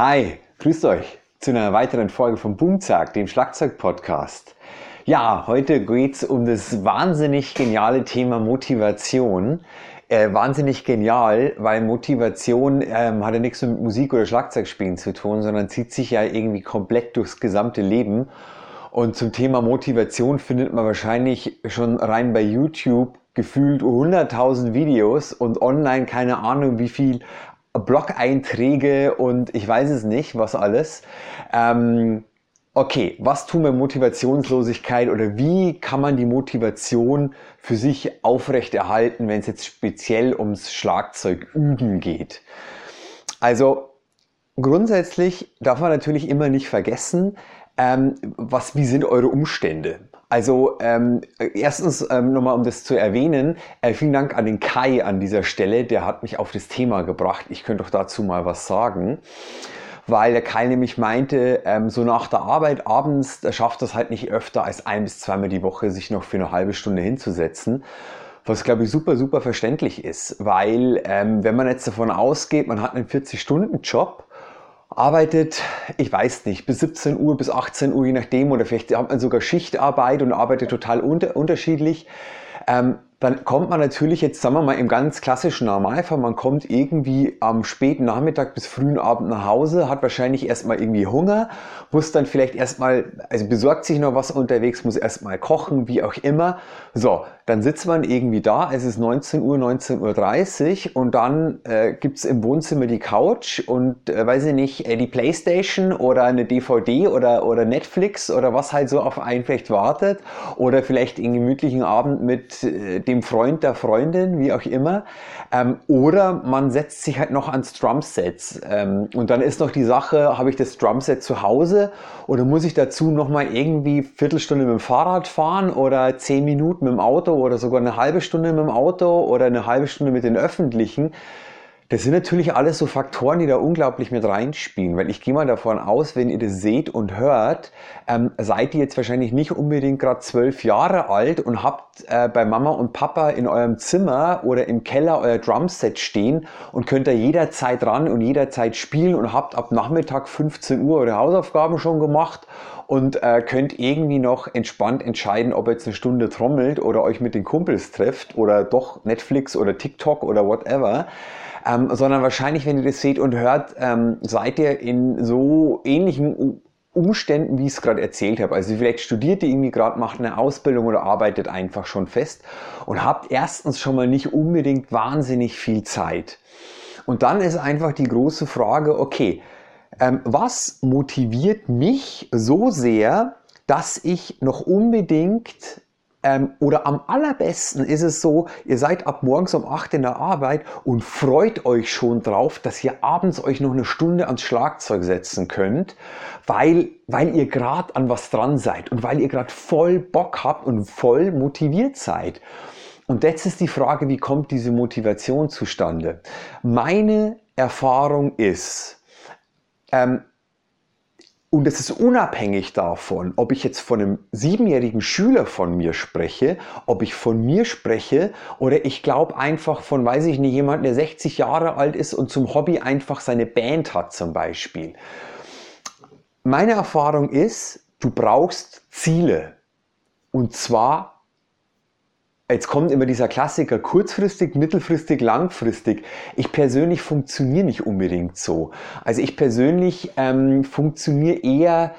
Hi, grüßt euch zu einer weiteren Folge von Boomzack, dem Schlagzeug-Podcast. Ja, heute geht es um das wahnsinnig geniale Thema Motivation. Äh, wahnsinnig genial, weil Motivation ähm, hat ja nichts mit Musik oder Schlagzeugspielen zu tun, sondern zieht sich ja irgendwie komplett durchs gesamte Leben. Und zum Thema Motivation findet man wahrscheinlich schon rein bei YouTube gefühlt 100.000 Videos und online keine Ahnung wie viel Blog-Einträge und ich weiß es nicht, was alles. Ähm, okay, was tun wir Motivationslosigkeit oder wie kann man die Motivation für sich aufrechterhalten, wenn es jetzt speziell ums Schlagzeug üben geht? Also grundsätzlich darf man natürlich immer nicht vergessen, ähm, was, wie sind eure Umstände? Also ähm, erstens ähm, nochmal, um das zu erwähnen, äh, vielen Dank an den Kai an dieser Stelle, der hat mich auf das Thema gebracht. Ich könnte doch dazu mal was sagen, weil der Kai nämlich meinte, ähm, so nach der Arbeit abends, der schafft das halt nicht öfter als ein bis zweimal die Woche, sich noch für eine halbe Stunde hinzusetzen. Was glaube ich super, super verständlich ist, weil ähm, wenn man jetzt davon ausgeht, man hat einen 40-Stunden-Job, arbeitet, ich weiß nicht, bis 17 Uhr, bis 18 Uhr, je nachdem, oder vielleicht hat man sogar Schichtarbeit und arbeitet total unter, unterschiedlich. Ähm, dann kommt man natürlich jetzt, sagen wir mal, im ganz klassischen Normalfall, man kommt irgendwie am späten Nachmittag bis frühen Abend nach Hause, hat wahrscheinlich erstmal irgendwie Hunger, muss dann vielleicht erstmal, also besorgt sich noch was unterwegs, muss erstmal kochen, wie auch immer. So, dann sitzt man irgendwie da, es ist 19 Uhr, 19.30 Uhr und dann äh, gibt es im Wohnzimmer die Couch und, äh, weiß ich nicht, äh, die Playstation oder eine DVD oder, oder Netflix oder was halt so auf einen vielleicht wartet oder vielleicht einen gemütlichen Abend mit äh, dem Freund der Freundin, wie auch immer. Ähm, oder man setzt sich halt noch ans Drumset. Ähm, und dann ist noch die Sache, habe ich das Drumset zu Hause oder muss ich dazu nochmal irgendwie Viertelstunde mit dem Fahrrad fahren oder zehn Minuten mit dem Auto oder sogar eine halbe Stunde mit dem Auto oder eine halbe Stunde mit den Öffentlichen. Das sind natürlich alles so Faktoren, die da unglaublich mit reinspielen, weil ich gehe mal davon aus, wenn ihr das seht und hört, ähm, seid ihr jetzt wahrscheinlich nicht unbedingt gerade zwölf Jahre alt und habt äh, bei Mama und Papa in eurem Zimmer oder im Keller euer Drumset stehen und könnt da jederzeit ran und jederzeit spielen und habt ab Nachmittag 15 Uhr eure Hausaufgaben schon gemacht und äh, könnt irgendwie noch entspannt entscheiden, ob ihr jetzt eine Stunde trommelt oder euch mit den Kumpels trefft oder doch Netflix oder TikTok oder whatever ähm, sondern wahrscheinlich, wenn ihr das seht und hört, ähm, seid ihr in so ähnlichen Umständen, wie ich es gerade erzählt habe. Also vielleicht studiert ihr irgendwie gerade, macht eine Ausbildung oder arbeitet einfach schon fest und habt erstens schon mal nicht unbedingt wahnsinnig viel Zeit. Und dann ist einfach die große Frage, okay, ähm, was motiviert mich so sehr, dass ich noch unbedingt ähm, oder am allerbesten ist es so, ihr seid ab morgens um 8 in der Arbeit und freut euch schon drauf, dass ihr abends euch noch eine Stunde ans Schlagzeug setzen könnt, weil, weil ihr gerade an was dran seid und weil ihr gerade voll Bock habt und voll motiviert seid. Und jetzt ist die Frage, wie kommt diese Motivation zustande? Meine Erfahrung ist, ähm, und es ist unabhängig davon, ob ich jetzt von einem siebenjährigen Schüler von mir spreche, ob ich von mir spreche oder ich glaube einfach von, weiß ich nicht, jemand, der 60 Jahre alt ist und zum Hobby einfach seine Band hat zum Beispiel. Meine Erfahrung ist, du brauchst Ziele. Und zwar Jetzt kommt immer dieser Klassiker, kurzfristig, mittelfristig, langfristig. Ich persönlich funktioniere nicht unbedingt so. Also ich persönlich ähm, funktioniere eher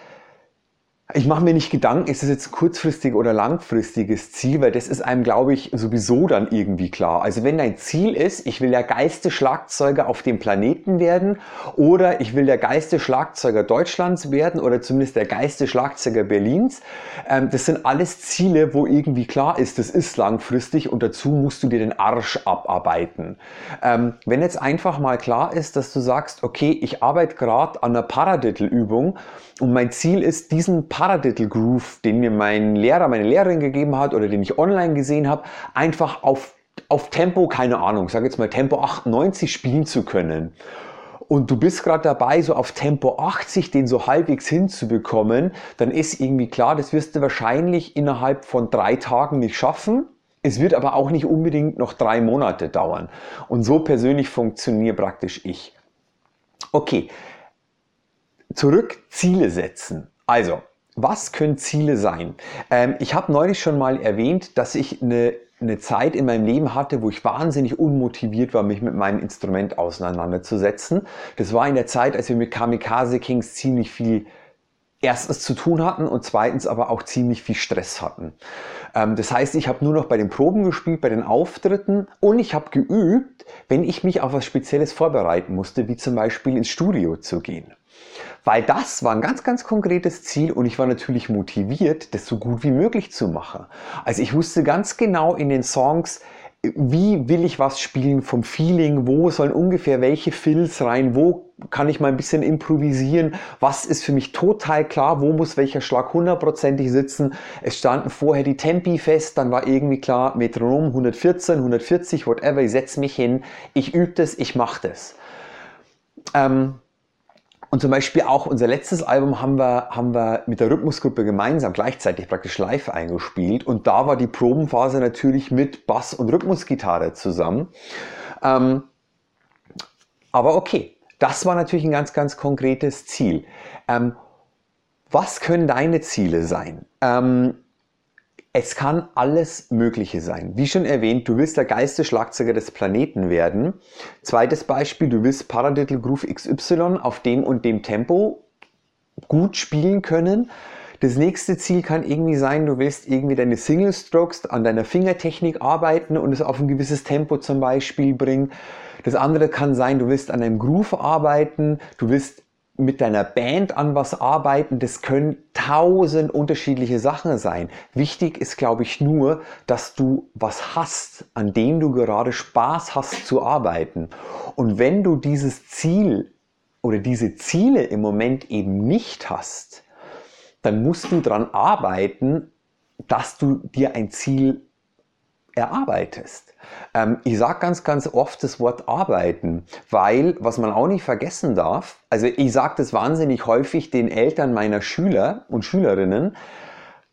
ich mache mir nicht Gedanken, ist es jetzt kurzfristig oder langfristiges Ziel, weil das ist einem, glaube ich, sowieso dann irgendwie klar. Also wenn dein Ziel ist, ich will der geilste Schlagzeuger auf dem Planeten werden oder ich will der geilste Schlagzeuger Deutschlands werden oder zumindest der geilste Schlagzeuger Berlins, ähm, das sind alles Ziele, wo irgendwie klar ist, das ist langfristig und dazu musst du dir den Arsch abarbeiten. Ähm, wenn jetzt einfach mal klar ist, dass du sagst, okay, ich arbeite gerade an einer Paradiddle-Übung und mein Ziel ist, diesen Paradiddle Groove, den mir mein Lehrer, meine Lehrerin gegeben hat oder den ich online gesehen habe, einfach auf, auf Tempo, keine Ahnung, sage jetzt mal Tempo 98 spielen zu können. Und du bist gerade dabei, so auf Tempo 80 den so halbwegs hinzubekommen, dann ist irgendwie klar, das wirst du wahrscheinlich innerhalb von drei Tagen nicht schaffen. Es wird aber auch nicht unbedingt noch drei Monate dauern. Und so persönlich funktioniert praktisch ich. Okay, zurück Ziele setzen. Also, was können Ziele sein? Ähm, ich habe neulich schon mal erwähnt, dass ich eine, eine Zeit in meinem Leben hatte, wo ich wahnsinnig unmotiviert war, mich mit meinem Instrument auseinanderzusetzen. Das war in der Zeit, als wir mit Kamikaze Kings ziemlich viel erstens zu tun hatten und zweitens aber auch ziemlich viel Stress hatten. Ähm, das heißt, ich habe nur noch bei den Proben gespielt, bei den Auftritten und ich habe geübt, wenn ich mich auf was Spezielles vorbereiten musste, wie zum Beispiel ins Studio zu gehen. Weil das war ein ganz, ganz konkretes Ziel und ich war natürlich motiviert, das so gut wie möglich zu machen. Also ich wusste ganz genau in den Songs, wie will ich was spielen vom Feeling, wo sollen ungefähr welche Fills rein, wo kann ich mal ein bisschen improvisieren, was ist für mich total klar, wo muss welcher Schlag hundertprozentig sitzen. Es standen vorher die Tempi fest, dann war irgendwie klar, Metronom 114, 140, whatever, ich setze mich hin, ich übe das, ich mache das. Ähm, und zum Beispiel auch unser letztes Album haben wir, haben wir mit der Rhythmusgruppe gemeinsam gleichzeitig praktisch live eingespielt. Und da war die Probenphase natürlich mit Bass- und Rhythmusgitarre zusammen. Ähm, aber okay, das war natürlich ein ganz, ganz konkretes Ziel. Ähm, was können deine Ziele sein? Ähm, es kann alles Mögliche sein. Wie schon erwähnt, du willst der geilste Schlagzeuger des Planeten werden. Zweites Beispiel, du willst Paradiddle Groove XY auf dem und dem Tempo gut spielen können. Das nächste Ziel kann irgendwie sein, du willst irgendwie deine Single Strokes an deiner Fingertechnik arbeiten und es auf ein gewisses Tempo zum Beispiel bringen. Das andere kann sein, du willst an einem Groove arbeiten, du willst mit deiner Band an was arbeiten, das können tausend unterschiedliche Sachen sein. Wichtig ist, glaube ich, nur, dass du was hast, an dem du gerade Spaß hast zu arbeiten. Und wenn du dieses Ziel oder diese Ziele im Moment eben nicht hast, dann musst du daran arbeiten, dass du dir ein Ziel erarbeitest. Ähm, ich sage ganz, ganz oft das Wort arbeiten, weil, was man auch nicht vergessen darf, also ich sage das wahnsinnig häufig den Eltern meiner Schüler und Schülerinnen,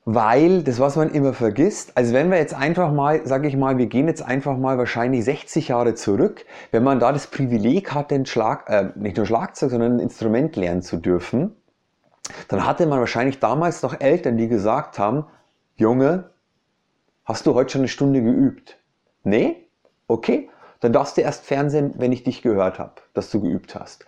weil das, was man immer vergisst, also wenn wir jetzt einfach mal, sage ich mal, wir gehen jetzt einfach mal wahrscheinlich 60 Jahre zurück, wenn man da das Privileg hat, den Schlag, äh, nicht nur Schlagzeug, sondern ein Instrument lernen zu dürfen, dann hatte man wahrscheinlich damals noch Eltern, die gesagt haben, Junge, Hast du heute schon eine Stunde geübt? Nee? Okay, dann darfst du erst Fernsehen, wenn ich dich gehört habe, dass du geübt hast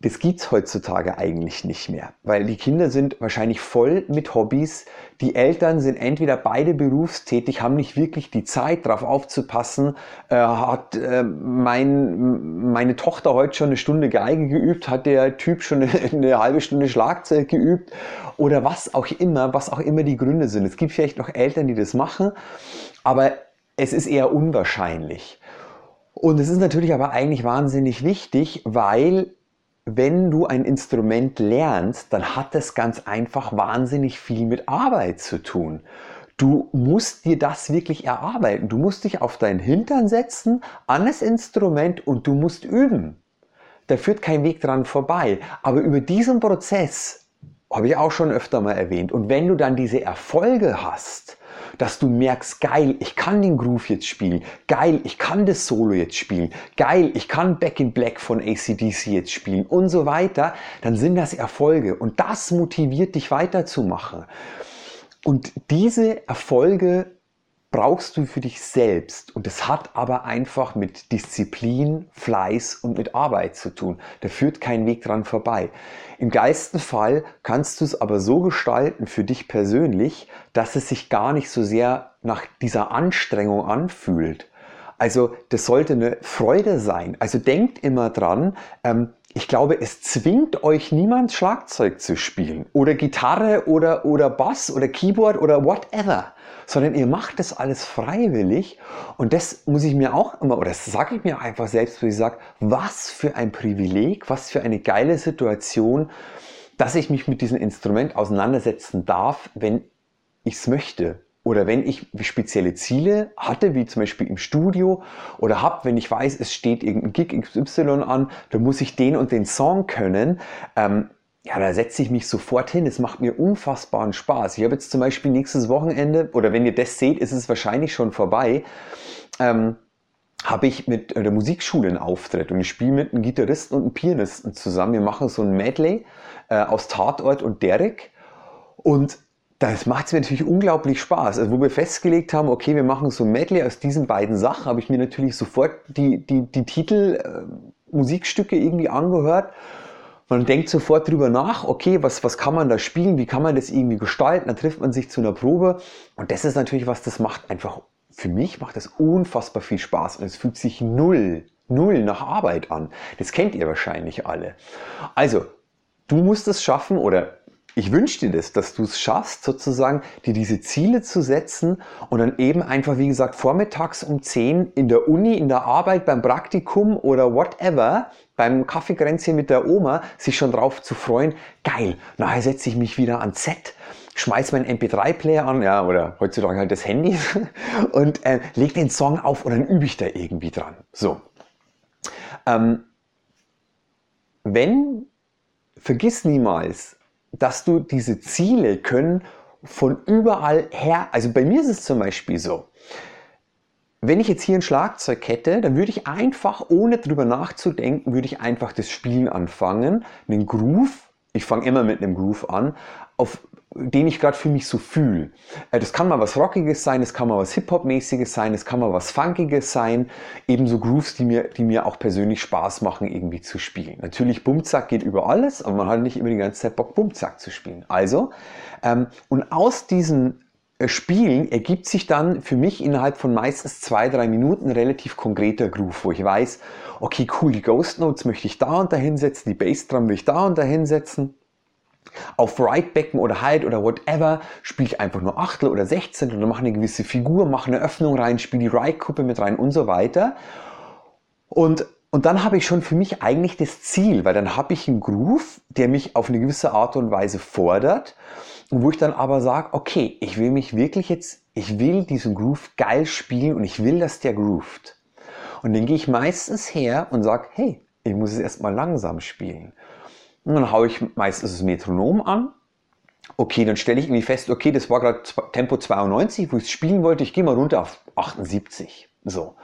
das gibt es heutzutage eigentlich nicht mehr, weil die Kinder sind wahrscheinlich voll mit Hobbys. Die Eltern sind entweder beide berufstätig, haben nicht wirklich die Zeit, darauf aufzupassen. Äh, hat äh, mein, meine Tochter heute schon eine Stunde Geige geübt? Hat der Typ schon eine, eine halbe Stunde Schlagzeug geübt? Oder was auch immer, was auch immer die Gründe sind. Es gibt vielleicht noch Eltern, die das machen, aber es ist eher unwahrscheinlich. Und es ist natürlich aber eigentlich wahnsinnig wichtig, weil wenn du ein Instrument lernst, dann hat das ganz einfach wahnsinnig viel mit Arbeit zu tun. Du musst dir das wirklich erarbeiten. Du musst dich auf deinen Hintern setzen, an das Instrument und du musst üben. Da führt kein Weg dran vorbei. Aber über diesen Prozess habe ich auch schon öfter mal erwähnt. Und wenn du dann diese Erfolge hast, dass du merkst, geil, ich kann den Groove jetzt spielen, geil, ich kann das Solo jetzt spielen, geil, ich kann Back in Black von ACDC jetzt spielen und so weiter, dann sind das Erfolge und das motiviert dich weiterzumachen. Und diese Erfolge brauchst du für dich selbst. Und es hat aber einfach mit Disziplin, Fleiß und mit Arbeit zu tun. Da führt kein Weg dran vorbei. Im geilsten Fall kannst du es aber so gestalten für dich persönlich, dass es sich gar nicht so sehr nach dieser Anstrengung anfühlt. Also das sollte eine Freude sein. Also denkt immer dran, ähm, ich glaube, es zwingt euch niemand Schlagzeug zu spielen oder Gitarre oder, oder Bass oder Keyboard oder whatever sondern ihr macht das alles freiwillig. Und das muss ich mir auch immer, oder das sage ich mir einfach selbst, wo ich sage, was für ein Privileg, was für eine geile Situation, dass ich mich mit diesem Instrument auseinandersetzen darf, wenn ich es möchte. Oder wenn ich spezielle Ziele hatte, wie zum Beispiel im Studio, oder habe, wenn ich weiß, es steht irgendein Gig XY an, dann muss ich den und den Song können. Ähm, ja, da setze ich mich sofort hin. Es macht mir unfassbaren Spaß. Ich habe jetzt zum Beispiel nächstes Wochenende, oder wenn ihr das seht, ist es wahrscheinlich schon vorbei. Ähm, habe ich mit der Musikschule einen Auftritt und ich spiele mit einem Gitarristen und einem Pianisten zusammen. Wir machen so ein Medley äh, aus Tatort und Derek und das macht mir natürlich unglaublich Spaß. Also wo wir festgelegt haben, okay, wir machen so ein Medley aus diesen beiden Sachen, habe ich mir natürlich sofort die, die, die Titel äh, Musikstücke irgendwie angehört. Man denkt sofort drüber nach, okay, was, was kann man da spielen, wie kann man das irgendwie gestalten, dann trifft man sich zu einer Probe und das ist natürlich was, das macht einfach, für mich macht das unfassbar viel Spaß und es fühlt sich null, null nach Arbeit an. Das kennt ihr wahrscheinlich alle. Also, du musst es schaffen oder ich wünsche dir das, dass du es schaffst, sozusagen dir diese Ziele zu setzen und dann eben einfach, wie gesagt, vormittags um 10 in der Uni, in der Arbeit, beim Praktikum oder whatever, beim Kaffeekränzchen mit der Oma, sich schon drauf zu freuen. Geil, nachher setze ich mich wieder ans Set, schmeiß meinen MP3-Player an, ja, oder heutzutage halt das Handy und äh, leg den Song auf und dann übe ich da irgendwie dran. So. Ähm, wenn, vergiss niemals, dass du diese Ziele können von überall her, also bei mir ist es zum Beispiel so, wenn ich jetzt hier ein Schlagzeug hätte, dann würde ich einfach, ohne drüber nachzudenken, würde ich einfach das Spielen anfangen, einen Groove, ich fange immer mit einem Groove an, auf den ich gerade für mich so fühle. Äh, das kann mal was Rockiges sein, das kann mal was Hip-Hop-mäßiges sein, das kann mal was Funkiges sein, ebenso Grooves, die mir, die mir auch persönlich Spaß machen, irgendwie zu spielen. Natürlich, Bumzack geht über alles, aber man hat nicht immer die ganze Zeit Bock, Bumzack zu spielen. Also, ähm, und aus diesen äh, Spielen ergibt sich dann für mich innerhalb von meistens zwei, drei Minuten relativ konkreter Groove, wo ich weiß, okay, cool, die Ghost Notes möchte ich da und da hinsetzen, die Bassdrum will ich da und da hinsetzen auf Right Becken oder Halt oder whatever spiele ich einfach nur Achtel oder Sechzehn oder mache eine gewisse Figur, mache eine Öffnung rein, spiele die Right-Kuppe mit rein und so weiter. Und, und dann habe ich schon für mich eigentlich das Ziel, weil dann habe ich einen Groove, der mich auf eine gewisse Art und Weise fordert und wo ich dann aber sage, okay, ich will mich wirklich jetzt, ich will diesen Groove geil spielen und ich will, dass der groovt. Und dann gehe ich meistens her und sage, hey, ich muss es erstmal langsam spielen. Und dann haue ich meistens das Metronom an. Okay, dann stelle ich irgendwie fest, okay, das war gerade Tempo 92, wo ich es spielen wollte. Ich gehe mal runter auf 78. So.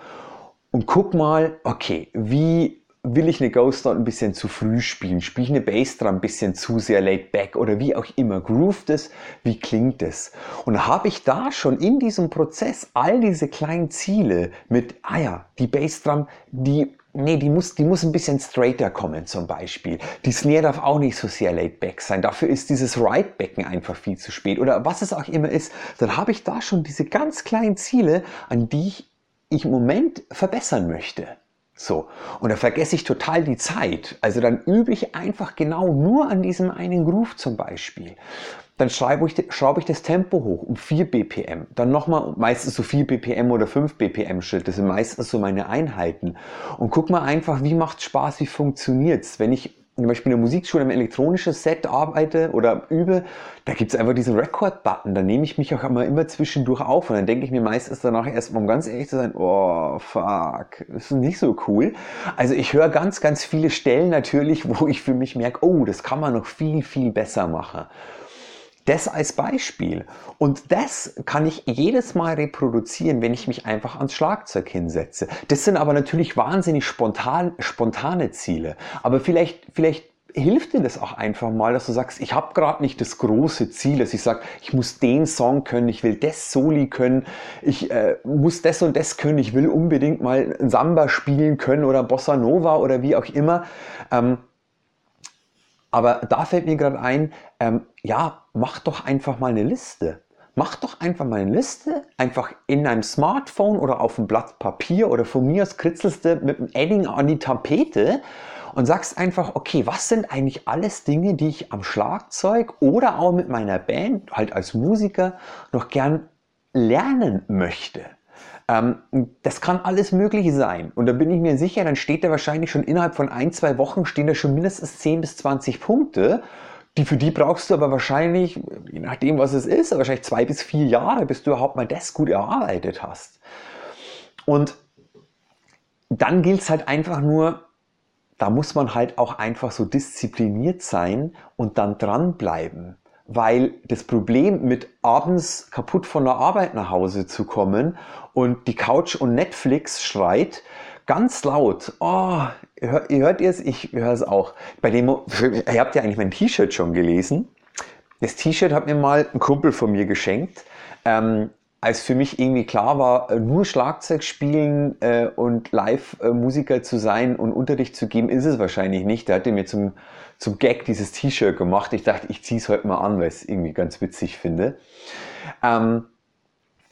Und guck mal, okay, wie will ich eine Ghost Note ein bisschen zu früh spielen? Spiele ich eine Bassdrum ein bisschen zu sehr laid back oder wie auch immer? Grooved es? Wie klingt es? Und habe ich da schon in diesem Prozess all diese kleinen Ziele mit, ah ja, die Bassdrum, die Nee, die muss, die muss ein bisschen straighter kommen zum Beispiel. Die Snare darf auch nicht so sehr laid back sein. Dafür ist dieses Right-Becken einfach viel zu spät. Oder was es auch immer ist, dann habe ich da schon diese ganz kleinen Ziele, an die ich, ich im Moment verbessern möchte. So. Und da vergesse ich total die Zeit. Also dann übe ich einfach genau nur an diesem einen Groove zum Beispiel dann schraube ich, schraube ich das Tempo hoch um 4 BPM. Dann nochmal meistens so 4 BPM oder 5 BPM Schritt. Das sind meistens so meine Einheiten. Und guck mal einfach, wie macht Spaß, wie funktioniert es. Wenn ich zum Beispiel in der Musikschule im elektronischen Set arbeite oder übe, da gibt es einfach diesen Record-Button. Da nehme ich mich auch immer, immer zwischendurch auf und dann denke ich mir meistens danach erstmal, um ganz ehrlich zu sein, oh fuck, das ist nicht so cool. Also ich höre ganz, ganz viele Stellen natürlich, wo ich für mich merke, oh, das kann man noch viel, viel besser machen. Das als Beispiel. Und das kann ich jedes Mal reproduzieren, wenn ich mich einfach ans Schlagzeug hinsetze. Das sind aber natürlich wahnsinnig spontan, spontane Ziele. Aber vielleicht, vielleicht hilft dir das auch einfach mal, dass du sagst, ich habe gerade nicht das große Ziel, dass ich sage, ich muss den Song können, ich will das Soli können, ich äh, muss das und das können, ich will unbedingt mal Samba spielen können oder Bossa Nova oder wie auch immer. Ähm, aber da fällt mir gerade ein, ähm, ja, mach doch einfach mal eine Liste. Mach doch einfach mal eine Liste, einfach in einem Smartphone oder auf einem Blatt Papier oder von mir aus kritzelst du mit einem Edding an die Tapete und sagst einfach, okay, was sind eigentlich alles Dinge, die ich am Schlagzeug oder auch mit meiner Band, halt als Musiker, noch gern lernen möchte. Ähm, das kann alles Mögliche sein. Und da bin ich mir sicher, dann steht da wahrscheinlich schon innerhalb von ein, zwei Wochen stehen da schon mindestens 10 bis 20 Punkte. Die, für die brauchst du aber wahrscheinlich, je nachdem was es ist, wahrscheinlich zwei bis vier Jahre, bis du überhaupt mal das gut erarbeitet hast. Und dann gilt es halt einfach nur, da muss man halt auch einfach so diszipliniert sein und dann dranbleiben. Weil das Problem mit abends kaputt von der Arbeit nach Hause zu kommen und die Couch und Netflix schreit ganz laut. Oh, ihr, hört es? Ich höre es auch. Bei dem, ihr habt ja eigentlich mein T-Shirt schon gelesen. Das T-Shirt hat mir mal ein Kumpel von mir geschenkt. Ähm, als für mich irgendwie klar war, äh, nur Schlagzeug spielen äh, und Live-Musiker äh, zu sein und Unterricht zu geben, ist es wahrscheinlich nicht. Der hatte mir zum, zum Gag dieses T-Shirt gemacht. Ich dachte, ich ziehe es heute mal an, weil ich es irgendwie ganz witzig finde. Ähm,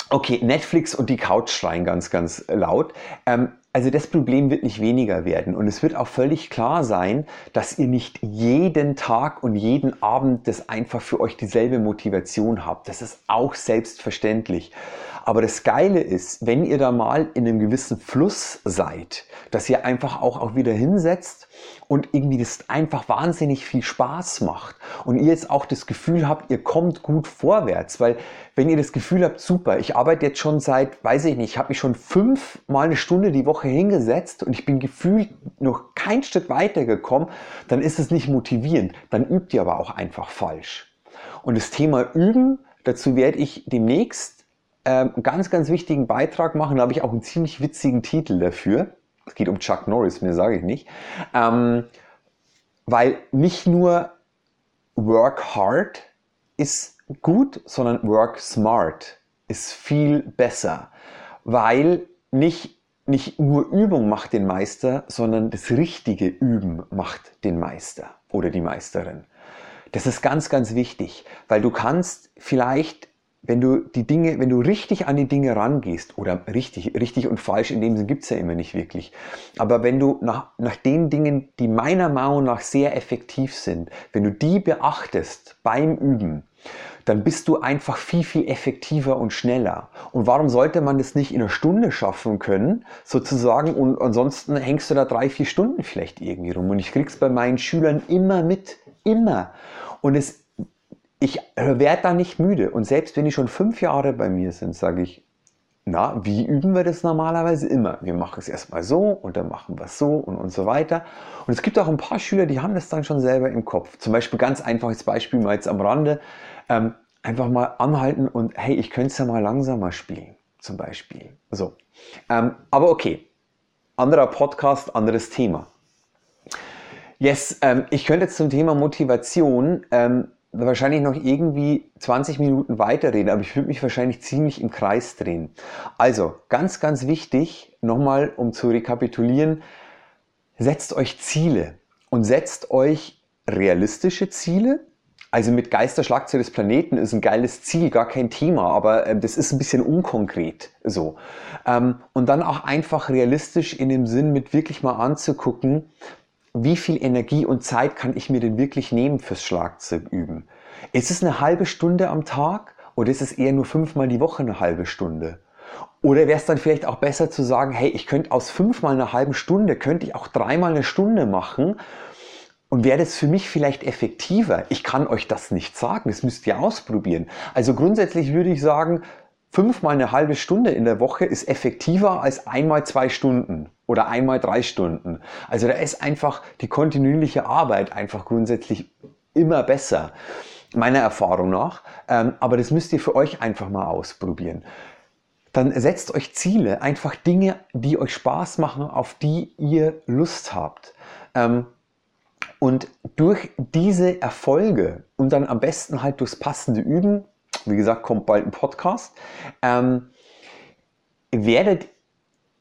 okay, Netflix und die Couch schreien ganz, ganz laut. Ähm, also das Problem wird nicht weniger werden und es wird auch völlig klar sein, dass ihr nicht jeden Tag und jeden Abend das einfach für euch dieselbe Motivation habt. Das ist auch selbstverständlich. Aber das Geile ist, wenn ihr da mal in einem gewissen Fluss seid, dass ihr einfach auch, auch wieder hinsetzt und irgendwie das einfach wahnsinnig viel Spaß macht und ihr jetzt auch das Gefühl habt, ihr kommt gut vorwärts, weil wenn ihr das Gefühl habt, super, ich arbeite jetzt schon seit, weiß ich nicht, ich habe mich schon fünfmal eine Stunde die Woche hingesetzt und ich bin gefühlt noch kein Stück weiter gekommen, dann ist es nicht motivierend, dann übt ihr aber auch einfach falsch. Und das Thema Üben, dazu werde ich demnächst ähm, ganz, ganz wichtigen Beitrag machen. Da habe ich auch einen ziemlich witzigen Titel dafür. Es geht um Chuck Norris, mir sage ich nicht. Ähm, weil nicht nur Work Hard ist gut, sondern Work Smart ist viel besser. Weil nicht, nicht nur Übung macht den Meister, sondern das richtige Üben macht den Meister oder die Meisterin. Das ist ganz, ganz wichtig, weil du kannst vielleicht wenn du die Dinge, wenn du richtig an die Dinge rangehst, oder richtig, richtig und falsch in dem Sinne gibt es ja immer nicht wirklich, aber wenn du nach, nach den Dingen, die meiner Meinung nach sehr effektiv sind, wenn du die beachtest beim Üben, dann bist du einfach viel, viel effektiver und schneller. Und warum sollte man das nicht in einer Stunde schaffen können, sozusagen, und ansonsten hängst du da drei, vier Stunden vielleicht irgendwie rum. Und ich krieg's bei meinen Schülern immer mit, immer. Und es ich werde da nicht müde. Und selbst wenn die schon fünf Jahre bei mir sind, sage ich, na, wie üben wir das normalerweise immer? Wir machen es erstmal so und dann machen wir es so und, und so weiter. Und es gibt auch ein paar Schüler, die haben das dann schon selber im Kopf. Zum Beispiel ganz einfaches Beispiel mal jetzt am Rande. Ähm, einfach mal anhalten und hey, ich könnte es ja mal langsamer spielen, zum Beispiel. So. Ähm, aber okay, anderer Podcast, anderes Thema. Yes, ähm, ich könnte jetzt zum Thema Motivation ähm, wahrscheinlich noch irgendwie 20 Minuten weiterreden, aber ich würde mich wahrscheinlich ziemlich im Kreis drehen. Also, ganz, ganz wichtig, nochmal, um zu rekapitulieren, setzt euch Ziele und setzt euch realistische Ziele. Also mit Geisterschlagzeug des Planeten ist ein geiles Ziel, gar kein Thema, aber äh, das ist ein bisschen unkonkret so. Ähm, und dann auch einfach realistisch in dem Sinn mit wirklich mal anzugucken, wie viel Energie und Zeit kann ich mir denn wirklich nehmen fürs Schlagzeug üben? Ist es eine halbe Stunde am Tag oder ist es eher nur fünfmal die Woche eine halbe Stunde? Oder wäre es dann vielleicht auch besser zu sagen, hey, ich könnte aus fünfmal einer halben Stunde, könnte ich auch dreimal eine Stunde machen und wäre das für mich vielleicht effektiver? Ich kann euch das nicht sagen, das müsst ihr ausprobieren. Also grundsätzlich würde ich sagen, fünfmal eine halbe Stunde in der Woche ist effektiver als einmal zwei Stunden oder einmal drei Stunden. Also da ist einfach die kontinuierliche Arbeit einfach grundsätzlich immer besser, meiner Erfahrung nach. Ähm, aber das müsst ihr für euch einfach mal ausprobieren. Dann setzt euch Ziele, einfach Dinge, die euch Spaß machen, auf die ihr Lust habt. Ähm, und durch diese Erfolge und dann am besten halt durchs passende Üben, wie gesagt, kommt bald ein Podcast, ähm, werdet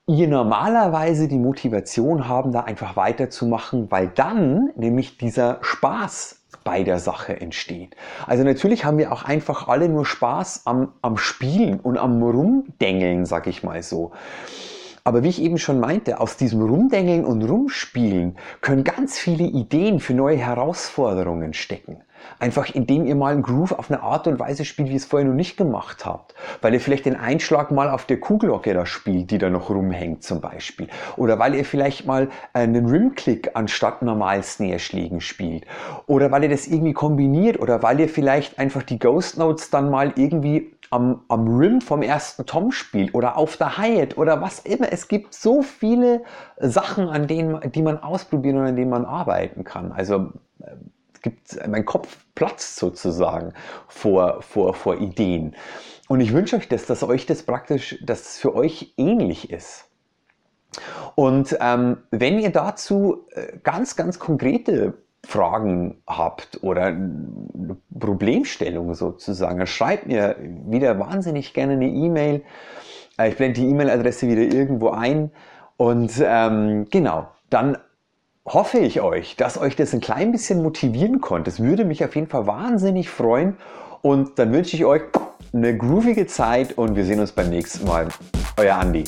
ihr normalerweise die Motivation haben, da einfach weiterzumachen, weil dann nämlich dieser Spaß bei der Sache entsteht. Also natürlich haben wir auch einfach alle nur Spaß am, am Spielen und am Rumdengeln, sag ich mal so. Aber wie ich eben schon meinte, aus diesem Rumdengeln und Rumspielen können ganz viele Ideen für neue Herausforderungen stecken. Einfach indem ihr mal einen Groove auf eine Art und Weise spielt, wie ihr es vorher noch nicht gemacht habt. Weil ihr vielleicht den Einschlag mal auf der Kuhglocke da spielt, die da noch rumhängt zum Beispiel. Oder weil ihr vielleicht mal einen Rimclick anstatt normal Snare-Schlägen spielt. Oder weil ihr das irgendwie kombiniert. Oder weil ihr vielleicht einfach die Ghost Notes dann mal irgendwie am, am Rim vom ersten Tom spielt oder auf der Hi-Hat oder was immer. Es gibt so viele Sachen, an denen, die man ausprobieren und an denen man arbeiten kann. Also gibt, mein Kopf platzt sozusagen vor, vor, vor Ideen. Und ich wünsche euch das, dass euch das praktisch, dass es für euch ähnlich ist. Und ähm, wenn ihr dazu äh, ganz, ganz konkrete Fragen habt oder eine Problemstellung sozusagen, schreibt mir wieder wahnsinnig gerne eine E-Mail. Äh, ich blende die E-Mail-Adresse wieder irgendwo ein. Und ähm, genau, dann hoffe ich euch, dass euch das ein klein bisschen motivieren konnte. Es würde mich auf jeden Fall wahnsinnig freuen. Und dann wünsche ich euch eine groovige Zeit und wir sehen uns beim nächsten Mal. Euer Andi.